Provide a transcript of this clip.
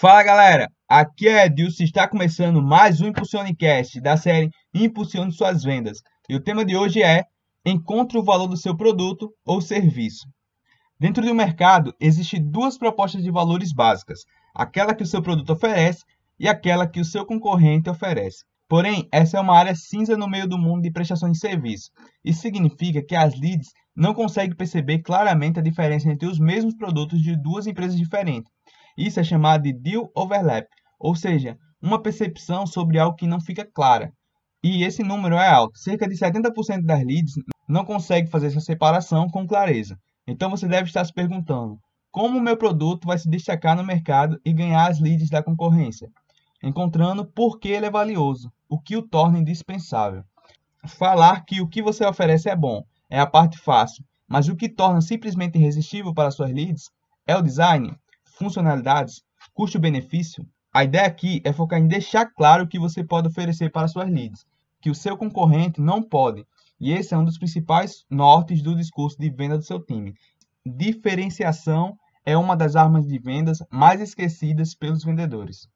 Fala galera, aqui é Edilson está começando mais um Impulsionecast da série Impulsione Suas Vendas. E o tema de hoje é Encontre o valor do seu produto ou serviço. Dentro do mercado, existem duas propostas de valores básicas, aquela que o seu produto oferece e aquela que o seu concorrente oferece. Porém, essa é uma área cinza no meio do mundo de prestação de serviço. Isso significa que as leads não conseguem perceber claramente a diferença entre os mesmos produtos de duas empresas diferentes isso é chamado de deal overlap, ou seja, uma percepção sobre algo que não fica clara. E esse número é alto. Cerca de 70% das leads não consegue fazer essa separação com clareza. Então você deve estar se perguntando: como o meu produto vai se destacar no mercado e ganhar as leads da concorrência? Encontrando por que ele é valioso, o que o torna indispensável. Falar que o que você oferece é bom é a parte fácil, mas o que torna simplesmente irresistível para suas leads é o design, funcionalidades, custo-benefício, a ideia aqui é focar em deixar claro o que você pode oferecer para suas leads, que o seu concorrente não pode. E esse é um dos principais nortes do discurso de venda do seu time. Diferenciação é uma das armas de vendas mais esquecidas pelos vendedores.